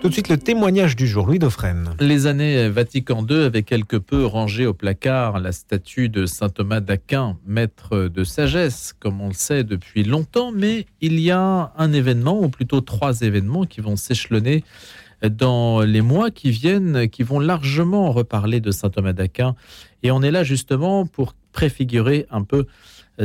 Tout de suite, le témoignage du jour, Louis Dauphren. Les années Vatican II avaient quelque peu rangé au placard la statue de saint Thomas d'Aquin, maître de sagesse, comme on le sait depuis longtemps, mais il y a un événement, ou plutôt trois événements, qui vont s'échelonner dans les mois qui viennent, qui vont largement reparler de saint Thomas d'Aquin. Et on est là justement pour préfigurer un peu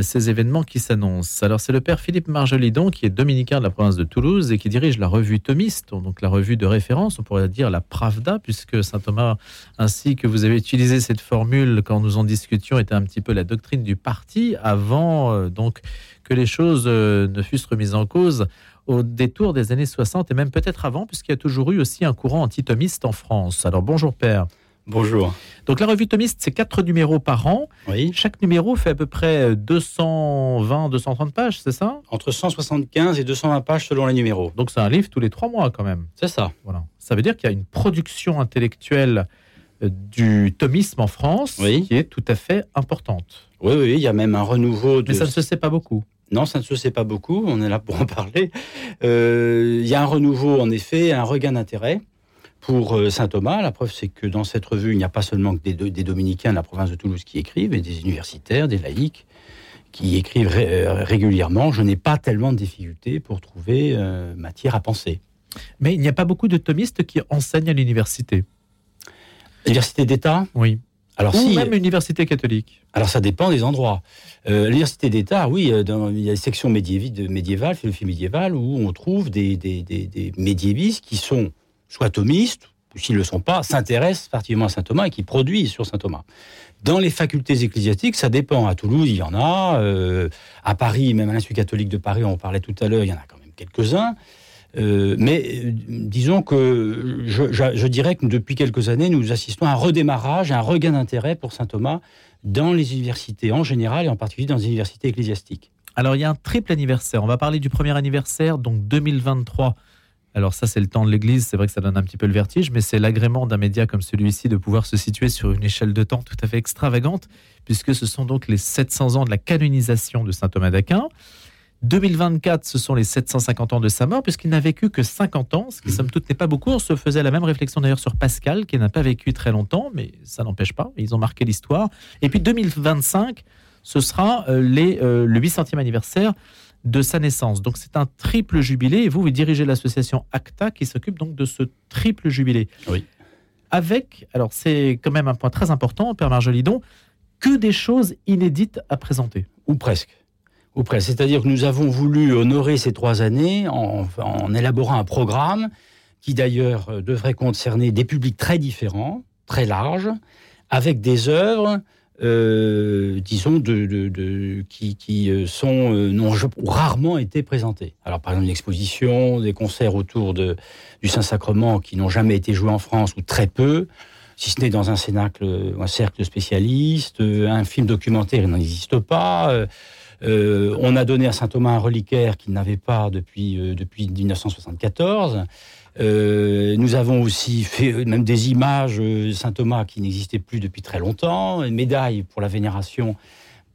ces événements qui s'annoncent. Alors c'est le père Philippe Marjolidon qui est dominicain de la province de Toulouse et qui dirige la revue Thomiste, donc la revue de référence, on pourrait dire la Pravda, puisque saint Thomas, ainsi que vous avez utilisé cette formule quand nous en discutions, était un petit peu la doctrine du parti avant euh, donc que les choses euh, ne fussent remises en cause au détour des années 60 et même peut-être avant, puisqu'il y a toujours eu aussi un courant anti-thomiste en France. Alors bonjour père. Bonjour. Donc la revue Thomiste, c'est quatre numéros par an. Oui. Chaque numéro fait à peu près 220, 230 pages, c'est ça? Entre 175 et 220 pages selon les numéros. Donc c'est un livre tous les trois mois quand même. C'est ça. Voilà. Ça veut dire qu'il y a une production intellectuelle euh, du thomisme en France Oui. qui est tout à fait importante. Oui, oui, il y a même un renouveau de. Mais ça ne se sait pas beaucoup. Non, ça ne se sait pas beaucoup. On est là pour en parler. Euh, il y a un renouveau, en effet, un regain d'intérêt pour euh, saint Thomas. La preuve, c'est que dans cette revue, il n'y a pas seulement que des, des, dominicains de la province de Toulouse qui écrivent, mais des universitaires, des laïcs qui écrivent ré euh, régulièrement. Je n'ai pas tellement de difficultés pour trouver euh, matière à penser. Mais il n'y a pas beaucoup de thomistes qui enseignent à l'université. Université d'État? Oui. Alors, Ou si, même université catholique. Alors ça dépend des endroits. Euh, L'université d'État, oui, dans, il y a des sections médiévi- médiévales, philosophie médiévale, où on trouve des, des, des, des médiévistes qui sont soit thomistes, ou s'ils ne le sont pas, s'intéressent particulièrement à saint Thomas et qui produisent sur saint Thomas. Dans les facultés ecclésiastiques, ça dépend. À Toulouse, il y en a. euh, à Paris, même à l'Institut catholique de Paris, on en parlait tout à l'heure, il y en a quand même quelques-uns. Euh, mais euh, disons que je, je- je dirais que depuis quelques années, nous assistons à un redémarrage, à un regain d'intérêt pour saint Thomas dans les universités en général et en particulier dans les universités ecclésiastiques. Alors il y a un triple anniversaire. On va parler du premier anniversaire, donc 2023. Alors ça c'est le temps de l'Église, c'est vrai que ça donne un petit peu le vertige, mais c'est l'agrément d'un média comme celui-ci de pouvoir se situer sur une échelle de temps tout à fait extravagante, puisque ce sont donc les 700 ans de la canonisation de saint Thomas d'Aquin. 2024, ce sont les 750 ans de sa mort, puisqu'il n'a vécu que 50 ans, ce qui, somme toute, n'est pas beaucoup. On se faisait la même réflexion d'ailleurs sur Pascal, qui n'a pas vécu très longtemps, mais ça n'empêche pas, ils ont marqué l'histoire. Et puis 2025, ce sera euh, les, euh, le 800e anniversaire de sa naissance. Donc c'est un triple jubilé, et vous, vous dirigez l'association ACTA, qui s'occupe donc de ce triple jubilé. Oui. Avec, alors c'est quand même un point très important, Père Marjolidon, que des choses inédites à présenter. Ou presque. Ou presque. C'est-à-dire que nous avons voulu honorer ces trois années en, en élaborant un programme qui d'ailleurs euh, devrait concerner des publics très différents, très larges, avec des œuvres, euh, disons, de, qui, qui, euh, sont, euh, n'ont rarement été présentées. Alors par exemple, une exposition, des concerts autour de, du Saint-Sacrement qui n'ont jamais été joués en France, ou très peu, si ce n'est dans un cénacle, un cercle de spécialistes, euh, un film documentaire, il n'en existe pas. on a donné à saint Thomas un reliquaire qu'il n'avait pas depuis, depuis 1974. Euh, nous avons aussi fait euh, même des images euh, de saint Thomas qui n'existaient plus depuis très longtemps, une médaille pour la vénération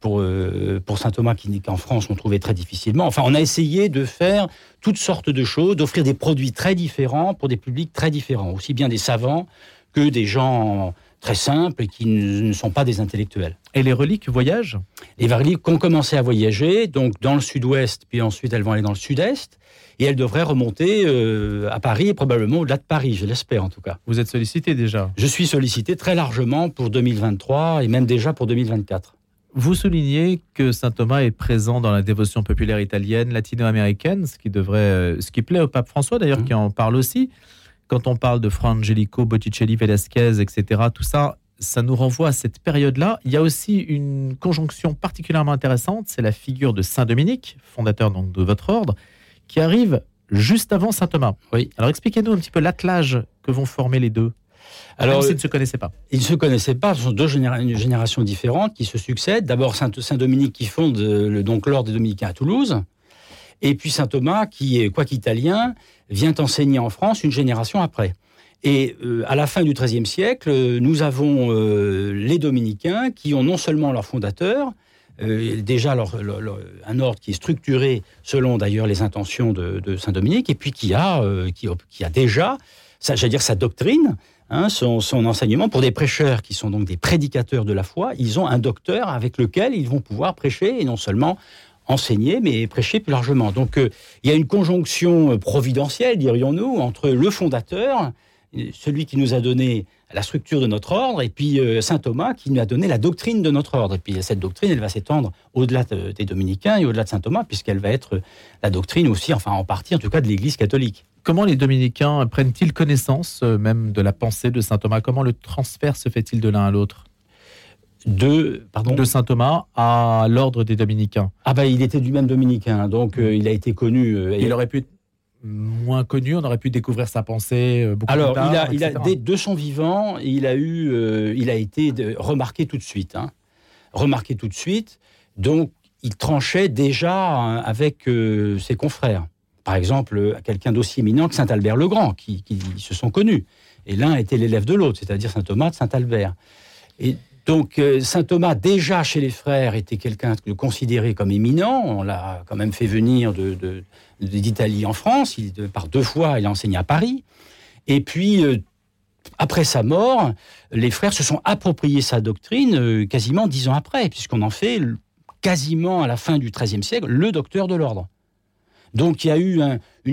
pour, euh, pour saint Thomas qui qu'en France on trouvait très difficilement. Enfin, on a essayé de faire toutes sortes de choses, d'offrir des produits très différents pour des publics très différents, aussi bien des savants que des gens très simples et qui ne sont pas des intellectuels. Et les reliques voyagent? Les reliques ont commencé à voyager, donc dans le sud-ouest, puis ensuite elles vont aller dans le sud-est, et elles devraient remonter euh, à Paris et probablement au-delà de Paris, je l'espère en tout cas. Vous êtes sollicité déjà? Je suis sollicité très largement pour 2023 et même déjà pour 2024. Vous soulignez que saint Thomas est présent dans la dévotion populaire italienne, latino-américaine, ce qui devrait, euh, ce qui plaît au pape François d'ailleurs, Mhm. qui en parle aussi. Quand on parle de Fra Angelico, Botticelli, Velasquez, etc., tout ça, ça nous renvoie à cette période-là. Il y a aussi une conjonction particulièrement intéressante, c'est la figure de Saint Dominique, fondateur donc de votre ordre, qui arrive juste avant Saint Thomas. Oui. Alors expliquez-nous un petit peu l'attelage que vont former les deux. Alors, s'ils ne se connaissaient pas. Ils ne se connaissaient pas, ce sont deux généra- générations différentes qui se succèdent. D'abord Saint, Saint Dominique qui fonde euh, le, donc l'ordre des Dominicains à Toulouse, et puis Saint Thomas qui, est quoique italien, vient enseigner en France une génération après. Et euh, à la fin du XIIIe siècle, nous avons euh, les Dominicains qui ont non seulement leur fondateur, euh, déjà leur- leur- leur- un ordre qui est structuré selon d'ailleurs les intentions de, Saint Dominique, et puis qui a, qui, a déjà j'allais dire sa doctrine, hein, son, enseignement. Pour des prêcheurs qui sont donc des prédicateurs de la foi, ils ont un docteur avec lequel ils vont pouvoir prêcher et non seulement enseigner, mais prêcher plus largement. Donc euh, il y a une conjonction providentielle, dirions-nous, entre le fondateur, celui qui nous a donné la structure de notre ordre, et puis euh, saint Thomas qui nous a donné la doctrine de notre ordre. Et puis cette doctrine, elle va s'étendre au-delà des dominicains et au-delà de saint Thomas, puisqu'elle va être la doctrine aussi, enfin en partie en tout cas, de l'Église catholique. Comment les dominicains prennent-ils connaissance euh, même de la pensée de saint Thomas? Comment le transfert se fait-il de l'un à l'autre? De, pardon de saint Thomas à l'ordre des dominicains. Ah bah il était du même dominicain, donc euh, il a été connu. il aurait pu être moins connu, on aurait pu découvrir sa pensée euh, beaucoup Alors, plus tard. Alors, il a, dès, de son vivant, il a eu, euh, il a été remarqué tout de suite, hein. remarqué tout de suite. Donc, il tranchait déjà hein, avec euh, ses confrères. Par exemple, quelqu'un d'aussi éminent que saint Albert le Grand, qui, qui, se sont connus. Et l'un était l'élève de l'autre, c'est-à-dire saint Thomas de saint Albert. Et donc euh, saint Thomas, déjà chez les frères, était quelqu'un considéré comme éminent. On l'a quand même fait venir d'Italie en France. Il, par deux fois, il a enseigné à Paris. Et puis, euh, après sa mort, les frères se sont appropriés sa doctrine euh, quasiment dix ans après, puisqu'on en fait quasiment à la fin du XIIIe siècle le docteur de l'ordre. Donc il y a eu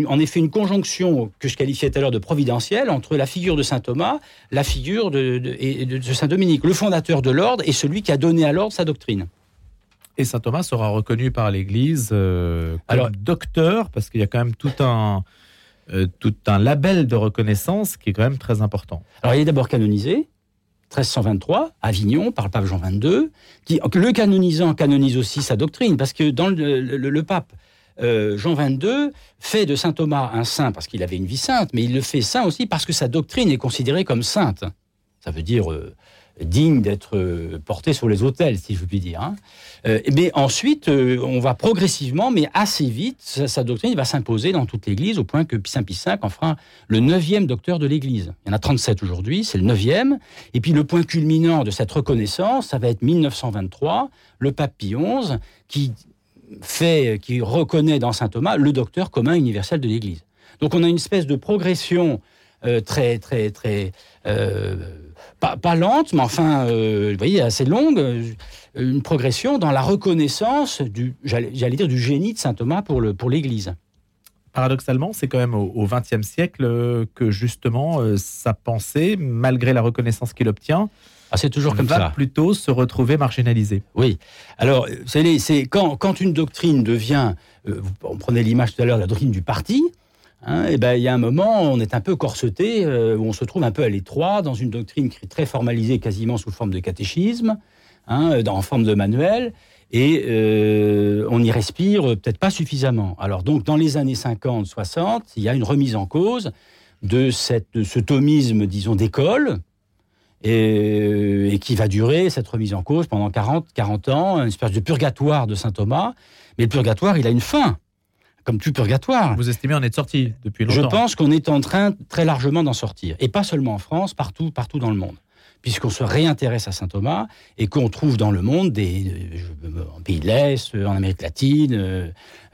en effet une conjonction que je qualifiais tout à l'heure de providentielle entre la figure de saint Thomas, la figure de, saint Dominique, le fondateur de l'ordre et celui qui a donné à l'ordre sa doctrine. Et saint Thomas sera reconnu par l'Église euh, comme docteur, parce qu'il y a quand même tout un, euh, tout un label de reconnaissance qui est quand même très important. Alors il est d'abord canonisé, 1323, Avignon, par le pape Jean XXII, qui, le canonisant canonise aussi sa doctrine, parce que dans le pape euh, Jean 22 fait de saint Thomas un saint parce qu'il avait une vie sainte, mais il le fait saint aussi parce que sa doctrine est considérée comme sainte. Ça veut dire euh, digne d'être euh, porté sur les autels, si je puis dire. Hein. mais ensuite, on va progressivement, mais assez vite, sa, doctrine va s'imposer dans toute l'Église, au point que Saint Pie V en fera le neuvième docteur de l'Église. Il y en a 37 aujourd'hui, c'est le neuvième. Et puis le point culminant de cette reconnaissance, ça va être 1923, le pape Pie XI, qui fait, qui reconnaît dans saint Thomas le docteur commun universel de l'Église. Donc on a une espèce de progression euh, très, très, très, euh, pas, lente, mais enfin, euh, vous voyez, assez longue, une progression dans la reconnaissance du, j'allais dire, du génie de saint Thomas pour le, pour l'Église. Paradoxalement, c'est quand même au XXe siècle que justement sa pensée, malgré la reconnaissance qu'il obtient, ah, c'est toujours comme va plutôt se retrouver marginalisé. Oui. Alors, c'est quand, quand une doctrine devient, euh, on prenait l'image tout à l'heure, la doctrine du parti, hein, et eh ben, il y a un moment, on est un peu corseté, euh, où on se trouve un peu à l'étroit, dans une doctrine très formalisée, quasiment sous forme de catéchisme, hein, en forme de manuel, et euh, on y respire peut-être pas suffisamment. Alors, donc, dans les années 50, 60, il y a une remise en cause de, cette, de ce thomisme, disons, d'école, euh, et, qui va durer, cette remise en cause, pendant 40, 40 ans, une espèce de purgatoire de saint Thomas. Mais le purgatoire, il a une fin, comme tout purgatoire. Vous estimez en être sorti depuis longtemps Je pense qu'on est en train très largement d'en sortir. Et pas seulement en France, partout, partout dans le monde. Puisqu'on se réintéresse à saint Thomas et qu'on trouve dans le monde, des, euh, en pays de l'Est, en Amérique latine,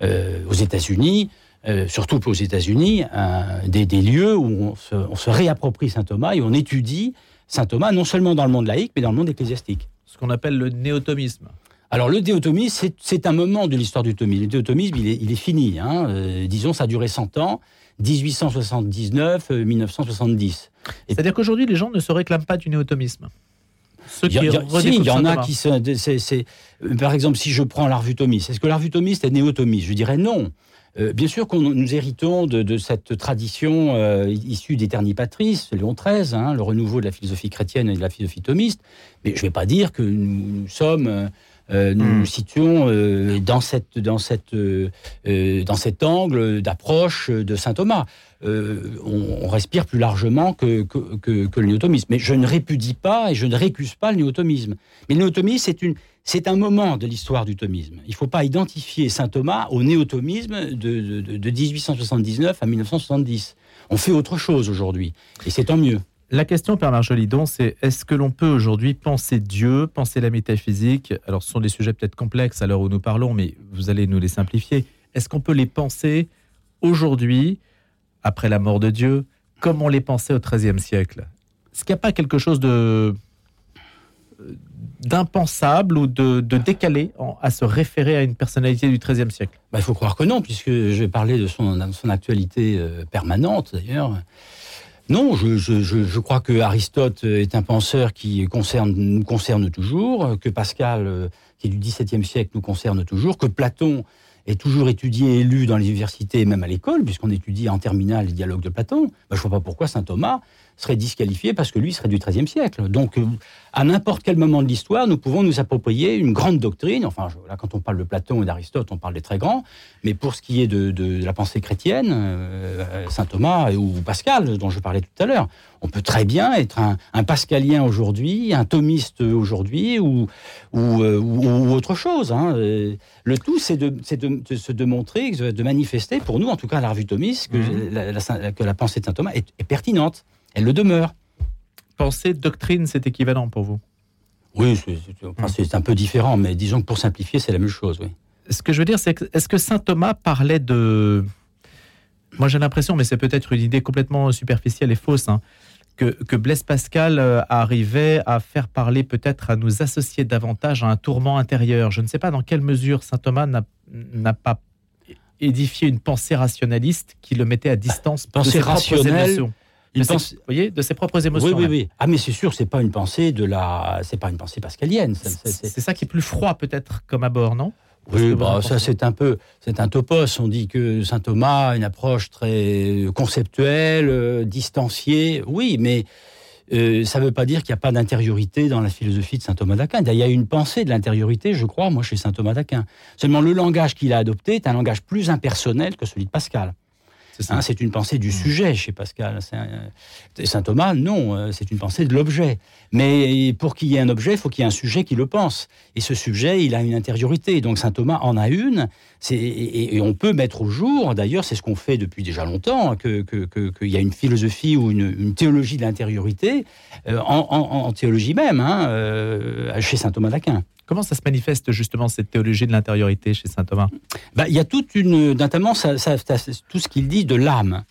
euh, aux États-Unis, surtout aux États-Unis, des, lieux où on se, on se réapproprie saint Thomas et on étudie saint Thomas, non seulement dans le monde laïque, mais dans le monde ecclésiastique. Ce qu'on appelle le néotomisme. Alors le néotomisme, c'est un moment de l'histoire du thomisme. Le néotomisme, il est, il est fini. Hein. Euh, disons, ça a duré 100 ans, 1879-1970. Euh, C'est-à-dire qu'aujourd'hui, les gens ne se réclament pas du néotomisme il y, il y en a qui se. par exemple, si je prends l'arvutomiste, est-ce que l'arvutomiste est néotomiste? Je dirais non. Euh, bien sûr qu'on nous héritons de, cette tradition euh, issue d'Eternipatrice, Léon XIII, hein, le renouveau de la philosophie chrétienne et de la philosophie thomiste, mais je ne vais pas dire que nous, sommes... Euh, nous hmm. nous situons dans, cette, dans, cette, dans cet angle d'approche de saint Thomas. On, respire plus largement que, que, que, que, le néotomisme. Mais je ne répudie pas et je ne récuse pas le néotomisme. Mais le néotomisme, c'est une, c'est un moment de l'histoire du thomisme. Il ne faut pas identifier saint Thomas au néotomisme de, de, 1879 à 1970. On fait autre chose aujourd'hui, et c'est tant mieux. La question, Père Marjolidon, c'est est-ce que l'on peut aujourd'hui penser Dieu, penser la métaphysique? Alors, ce sont des sujets peut-être complexes à l'heure où nous parlons, mais vous allez nous les simplifier. Est-ce qu'on peut les penser aujourd'hui, après la mort de Dieu, comme on les pensait au XIIIe siècle? Est-ce qu'il n'y a pas quelque chose de d'impensable ou de, décalé à se référer à une personnalité du XIIIe siècle bah, Il faut croire que non, puisque je vais parler de son, son actualité euh, permanente d'ailleurs. Non, je, crois que Aristote est un penseur qui nous concerne toujours, que Pascal, euh, qui est du XVIIe siècle, nous concerne toujours, que Platon est toujours étudié et lu dans les universités même à l'école, puisqu'on étudie en terminale les dialogues de Platon. Bah, je ne vois pas pourquoi saint Thomas serait disqualifié parce que lui serait du XIIIe siècle. Donc, euh, à n'importe quel moment de l'histoire, nous pouvons nous approprier une grande doctrine. Enfin, là, quand on parle de Platon et d'Aristote, on parle des très grands. Mais pour ce qui est de, la pensée chrétienne, euh, saint Thomas ou Pascal, dont je parlais tout à l'heure, on peut très bien être un, pascalien aujourd'hui, un thomiste aujourd'hui ou, ou, euh, autre chose. Hein. Le tout, c'est de, de, montrer, de manifester, pour nous, en tout cas à la revue thomiste, que, mmh. la, que la pensée de saint Thomas est pertinente elle le demeure. Pensée, doctrine, c'est équivalent pour vous Oui, c'est un peu différent, mais disons que pour simplifier, c'est la même chose. Oui. Ce que je veux dire, c'est que, est-ce que saint Thomas parlait de. Moi, j'ai l'impression, mais c'est peut-être une idée complètement superficielle et fausse, hein, que, que, Blaise Pascal euh, arrivait à faire parler, peut-être à nous associer davantage à un tourment intérieur. Je ne sais pas dans quelle mesure saint Thomas n'a pas édifié une pensée rationaliste qui le mettait à distance pensée rationnelle il pense, vous voyez, de ses propres émotions. Oui, oui, oui. Ah, mais c'est sûr, c'est pas une pensée de la, c'est pas une pensée pascalienne. C'est ça qui est plus froid peut-être comme abord, non? Oui, bah, ça c'est un peu, c'est un topos. On dit que saint Thomas a une approche très conceptuelle, euh, distanciée. Oui, mais euh, ça ne veut pas dire qu'il n'y a pas d'intériorité dans la philosophie de saint Thomas d'Aquin. Il y a une pensée de l'intériorité, je crois, moi, chez saint Thomas d'Aquin. Seulement, le langage qu'il a adopté est un langage plus impersonnel que celui de Pascal. Hein, c'est une pensée du sujet chez Pascal. Saint Thomas, non, euh, c'est une pensée de l'objet. Mais pour qu'il y ait un objet, il faut qu'il y ait un sujet qui le pense. Et ce sujet, il a une intériorité. Donc Saint Thomas en a une. Et, on peut mettre au jour, d'ailleurs, c'est ce qu'on fait depuis déjà longtemps, qu'il que, y a une philosophie ou une, théologie de l'intériorité euh, en, théologie même, hein, euh, chez Saint Thomas d'Aquin. Comment ça se manifeste justement cette théologie de l'intériorité chez saint Thomas? Bah, Il y a toute une, notamment ça, tout ce qu'il dit de l'âme.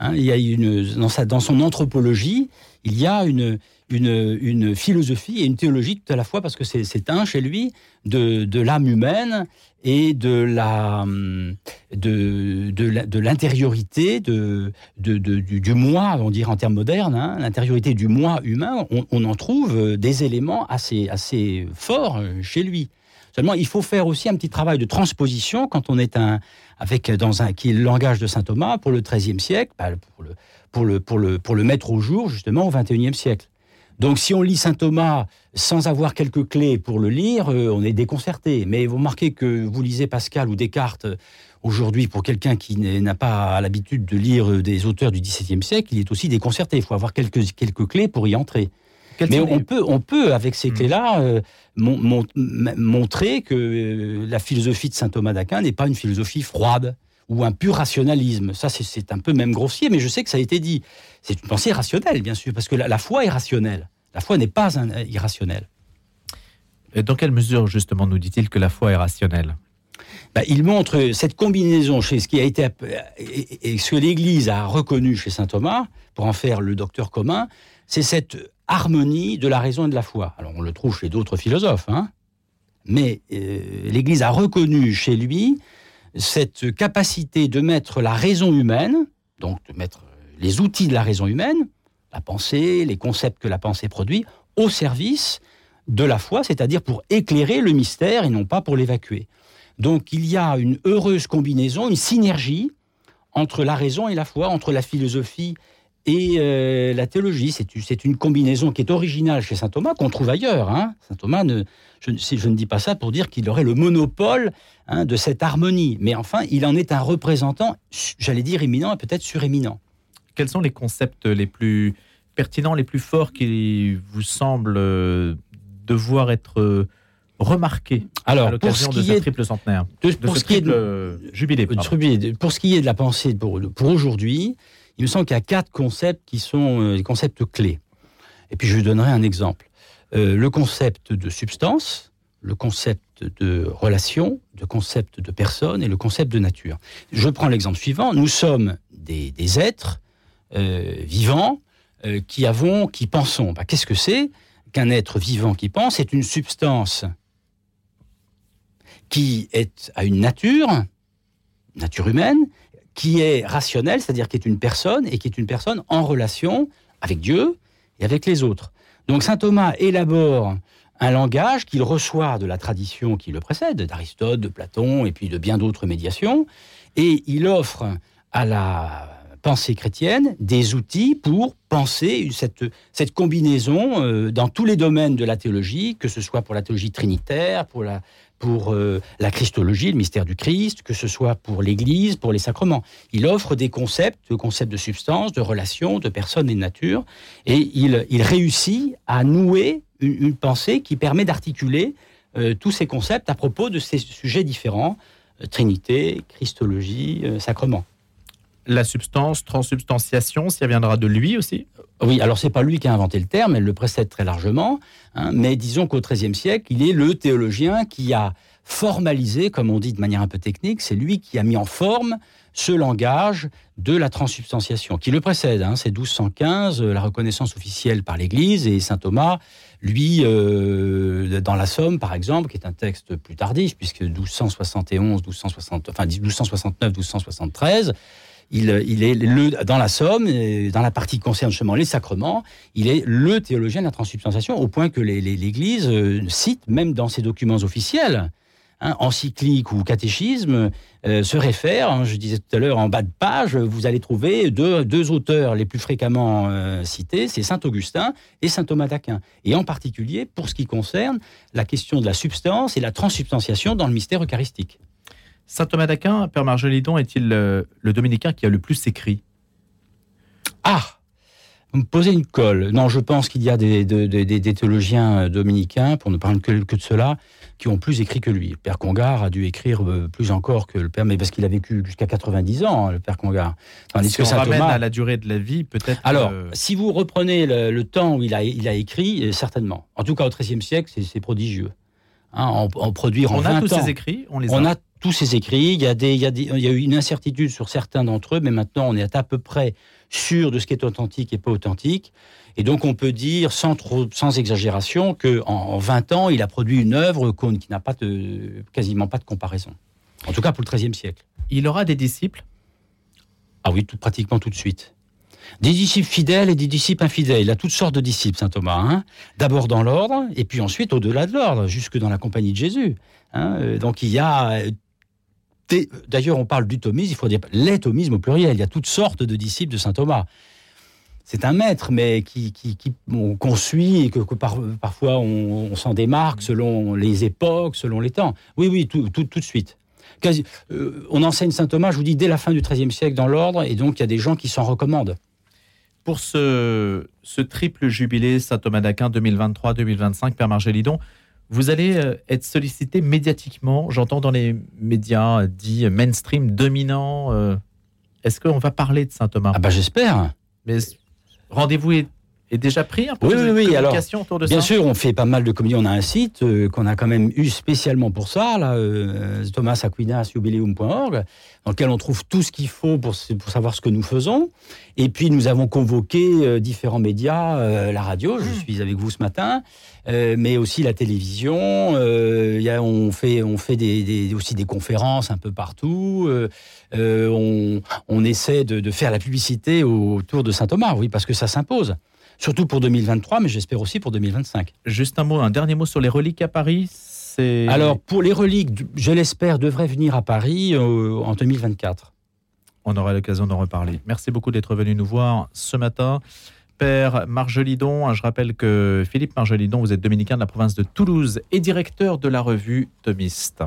Hein. il y a une, dans, sa, dans son anthropologie, il y a une, une, philosophie et une théologie tout à la fois, parce que c'est un chez lui, de, l'âme humaine et de la de, de l'intériorité de, du, moi, on dirait en termes modernes, hein, l'intériorité du moi humain, on, en trouve des éléments assez, assez forts chez lui. Seulement, il faut faire aussi un petit travail de transposition quand on est un, avec dans un qui est le langage de saint Thomas pour le XIIIe siècle, bah, pour, le, pour, le, pour, le, pour le mettre au jour justement au XXIe siècle. Donc si on lit saint Thomas sans avoir quelques clés pour le lire, euh, on est déconcerté. Mais vous remarquez que vous lisez Pascal ou Descartes euh, aujourd'hui, pour quelqu'un qui n'a pas l'habitude de lire euh, des auteurs du XVIIe siècle, il est aussi déconcerté. Il faut avoir quelques, quelques clés pour y entrer. Mais on peut, on peut, avec ces hmm. clés-là, montrer que la philosophie de saint Thomas d'Aquin n'est pas une philosophie froide ou un pur rationalisme. Ça, c'est un peu même grossier, mais je sais que ça a été dit. C'est une pensée rationnelle, bien sûr, parce que la, foi est rationnelle. La foi n'est pas un, irrationnelle. Et dans quelle mesure, justement, nous dit-il que la foi est rationnelle? Bah, il montre cette combinaison chez ce qui a été et ce que l'Église a reconnu chez saint Thomas pour en faire le docteur commun, c'est cette harmonie de la raison et de la foi. Alors on le trouve chez d'autres philosophes, hein, mais euh, l'Église a reconnu chez lui cette capacité de mettre la raison humaine, donc de mettre les outils de la raison humaine, la pensée, les concepts que la pensée produit, au service de la foi, c'est-à-dire pour éclairer le mystère et non pas pour l'évacuer. Donc il y a une heureuse combinaison, une synergie entre la raison et la foi, entre la philosophie et euh, la théologie. C'est une combinaison qui est originale chez saint Thomas, qu'on trouve ailleurs. Hein. Saint Thomas, ne, je, je, ne dis pas ça pour dire qu'il aurait le monopole hein, de cette harmonie, mais enfin, il en est un représentant, j'allais dire éminent et peut-être suréminent. Quels sont les concepts les plus pertinents, les plus forts qui vous semblent euh, devoir être euh, remarqués Alors, à l'occasion de ce triple centenaire pour ce, qui est de, jubilé, Pour ce qui est de la pensée pour, pour aujourd'hui, il me semble qu'il y a quatre concepts qui sont euh, des concepts clés. Et puis je donnerai un exemple. Euh, le concept de substance, le concept de relation, le concept de personne et le concept de nature. Je prends l'exemple suivant. Nous sommes des, êtres vivants qui avons, qui pensons. Bah, qu'est-ce que c'est qu'un être vivant qui pense? C'est une substance qui est à une nature, nature humaine, qui est rationnelle, c'est-à-dire qui est une personne et qui est une personne en relation avec Dieu et avec les autres. Donc saint Thomas élabore un langage qu'il reçoit de la tradition qui le précède, d'Aristote, de Platon et puis de bien d'autres médiations, et il offre à la pensée chrétienne des outils pour penser cette, cette combinaison euh, dans tous les domaines de la théologie, que ce soit pour la théologie trinitaire, pour la, pour euh, la Christologie, le mystère du Christ, que ce soit pour l'Église, pour les sacrements. Il offre des concepts, de concepts de substance, de relations, de personnes et de nature, et il, réussit à nouer une, pensée qui permet d'articuler euh, tous ces concepts à propos de ces sujets différents, euh, Trinité, Christologie, sacrements. La substance, transsubstantiation, ça viendra de lui aussi oui, alors c'est pas lui qui a inventé le terme, elle le précède très largement, hein, mais disons qu'au XIIIe siècle, il est le théologien qui a formalisé, comme on dit de manière un peu technique, c'est lui qui a mis en forme ce langage de la transsubstantiation, qui le précède. Hein, c'est 1215, euh, la reconnaissance officielle par l'Église, et saint Thomas, lui, euh, dans la Somme, par exemple, qui est un texte plus tardif, puisque 1271, 1260, enfin 1269, 1273, il, est le, dans la Somme, dans la partie qui concerne justement les sacrements, il est le théologien de la transsubstantiation, au point que l'Église euh, cite, même dans ses documents officiels, hein, encyclique ou catéchisme, euh, se réfère, hein, je disais tout à l'heure en bas de page, vous allez trouver deux, auteurs les plus fréquemment euh, cités, c'est Saint Augustin et Saint Thomas d'Aquin. Et en particulier pour ce qui concerne la question de la substance et la transsubstantiation dans le mystère eucharistique. Saint Thomas d'Aquin, Père Margelidon, est-il le, dominicain qui a le plus écrit? Ah Vous me posez une colle. Non, je pense qu'il y a des, théologiens euh, dominicains, pour ne parler que, de cela, qui ont plus écrit que lui. Le Père Congar a dû écrire euh, plus encore que le Père, mais parce qu'il a vécu jusqu'à 90 ans, le Père Congar. Tandis si que on Saint ramène à la durée de la vie, peut-être. Alors, si vous reprenez le, temps où il a, il a écrit, euh, certainement. En tout cas, au XIIIe siècle, c'est prodigieux. Hein, en, produire on a tous ces écrits, on les a tous ces écrits. Il y, a des, il, y a il y a eu une incertitude sur certains d'entre eux, mais maintenant on est à peu près sûr de ce qui est authentique et pas authentique. Et donc on peut dire, sans, trop, sans exagération, qu'en en 20 ans, il a produit une œuvre qui n'a pas de, quasiment pas de comparaison. En tout cas pour le XIIIe siècle. Il aura des disciples? Ah oui, tout, pratiquement tout de suite. Des disciples fidèles et des disciples infidèles. Il a toutes sortes de disciples, saint Thomas. Hein. D'abord dans l'ordre, et puis ensuite au-delà de l'ordre, jusque dans la compagnie de Jésus. Hein. Euh, donc il y a D'ailleurs, on parle du thomisme, il faut dire les thomismes au pluriel. Il y a toutes sortes de disciples de saint Thomas. C'est un maître, mais qui, qu'on suit et que, parfois on, s'en démarque selon les époques, selon les temps. Oui, oui, tout, de suite. Euh, on enseigne saint Thomas, je vous dis, dès la fin du XIIIe siècle dans l'ordre, et donc il y a des gens qui s'en recommandent. Pour ce, ce triple jubilé Saint Thomas d'Aquin 2023-2025, Père Margélidon, vous allez euh, être sollicité médiatiquement, j'entends dans les médias dits mainstream dominants. Euh, est-ce qu'on va parler de Saint Thomas Ah bah j'espère. Mais rendez-vous est est déjà pris un peu oui, de oui, oui. Alors, autour de bien sûr, on fait pas mal de communions. On a un site euh, qu'on a quand même eu spécialement pour ça, là, euh, thomasaqui.org, dans lequel on trouve tout ce qu'il faut pour, pour savoir ce que nous faisons. Et puis, nous avons convoqué euh, différents médias, euh, la radio, je mmh. suis avec vous ce matin, mais aussi la télévision. Y a, on fait, on fait des, des, aussi des conférences un peu partout. On, on, essaie de, de faire la publicité autour de Saint Thomas, oui, parce que ça s'impose surtout pour 2023, mais j'espère aussi pour 2025. Juste un mot, un dernier mot sur les reliques à Paris. Alors pour les reliques, je l'espère, devraient venir à Paris euh, en 2024. On aura l'occasion d'en reparler. Merci beaucoup d'être venu nous voir ce matin. Père Margelidon, je rappelle que Philippe Margelidon, vous êtes dominicain de la province de Toulouse et directeur de la revue Thomiste.